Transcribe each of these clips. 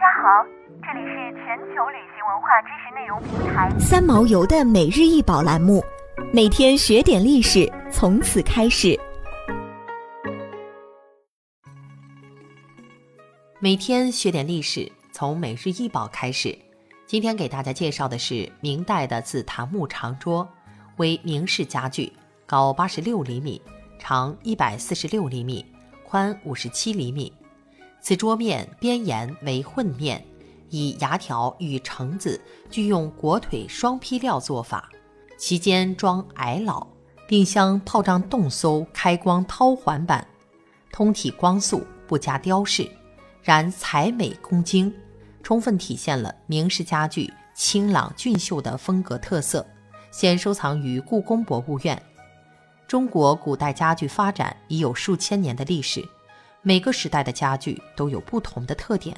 家好，这里是全球旅行文化知识内容平台三毛游的每日一宝栏目，每天学点历史，从此开始。每天学点历史，从每日一宝开始。今天给大家介绍的是明代的紫檀木长桌，为明式家具，高八十六厘米，长一百四十六厘米，宽五十七厘米。此桌面边沿为混面，以牙条与橙子俱用裹腿双坯料做法，其间装矮老，并镶炮仗洞搜开光掏环板，通体光素，不加雕饰，然彩美工精，充分体现了明式家具清朗俊秀的风格特色，现收藏于故宫博物院。中国古代家具发展已有数千年的历史。每个时代的家具都有不同的特点，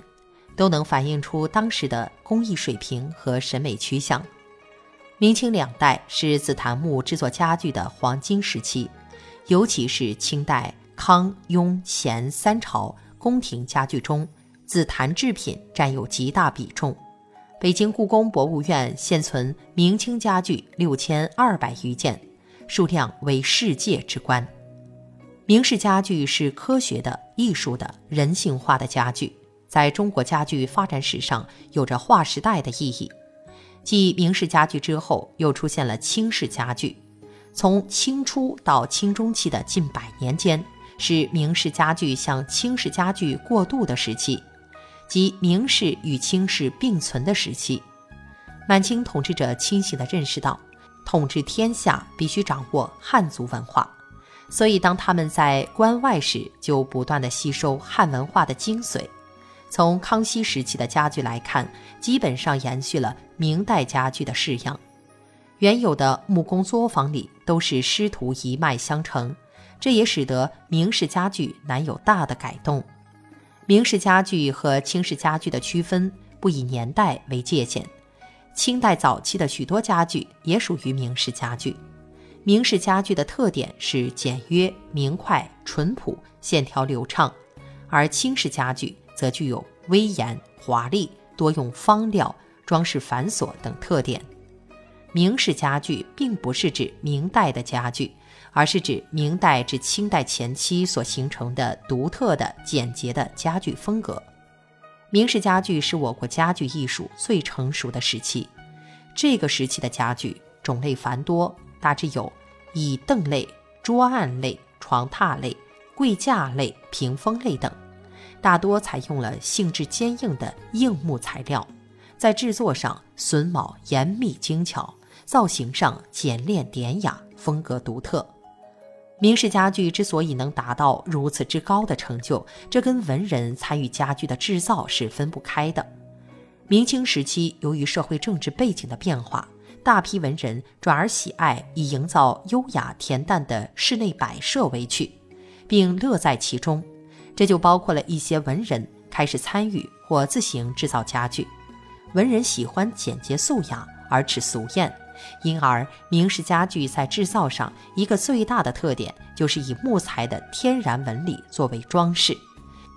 都能反映出当时的工艺水平和审美趋向。明清两代是紫檀木制作家具的黄金时期，尤其是清代康、雍、乾三朝宫廷家具中，紫檀制品占有极大比重。北京故宫博物院现存明清家具六千二百余件，数量为世界之冠。明式家具是科学的、艺术的、人性化的家具，在中国家具发展史上有着划时代的意义。继明式家具之后，又出现了清式家具。从清初到清中期的近百年间，是明式家具向清式家具过渡的时期，即明式与清式并存的时期。满清统治者清醒地认识到，统治天下必须掌握汉族文化。所以，当他们在关外时，就不断的吸收汉文化的精髓。从康熙时期的家具来看，基本上延续了明代家具的式样。原有的木工作坊里都是师徒一脉相承，这也使得明式家具难有大的改动。明式家具和清式家具的区分不以年代为界限，清代早期的许多家具也属于明式家具。明式家具的特点是简约、明快、淳朴、线条流畅，而清式家具则具有威严、华丽、多用方料、装饰繁琐等特点。明式家具并不是指明代的家具，而是指明代至清代前期所形成的独特的简洁的家具风格。明式家具是我国家具艺术最成熟的时期，这个时期的家具种类繁多。大致有椅凳类、桌案类、床榻类、柜架类、屏风类等，大多采用了性质坚硬的硬木材料，在制作上榫卯严密精巧，造型上简练典雅，风格独特。明式家具之所以能达到如此之高的成就，这跟文人参与家具的制造是分不开的。明清时期，由于社会政治背景的变化。大批文人转而喜爱以营造优雅恬淡的室内摆设为趣，并乐在其中。这就包括了一些文人开始参与或自行制造家具。文人喜欢简洁素雅而耻俗艳，因而明式家具在制造上一个最大的特点就是以木材的天然纹理作为装饰，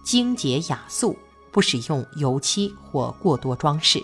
精洁雅素，不使用油漆或过多装饰。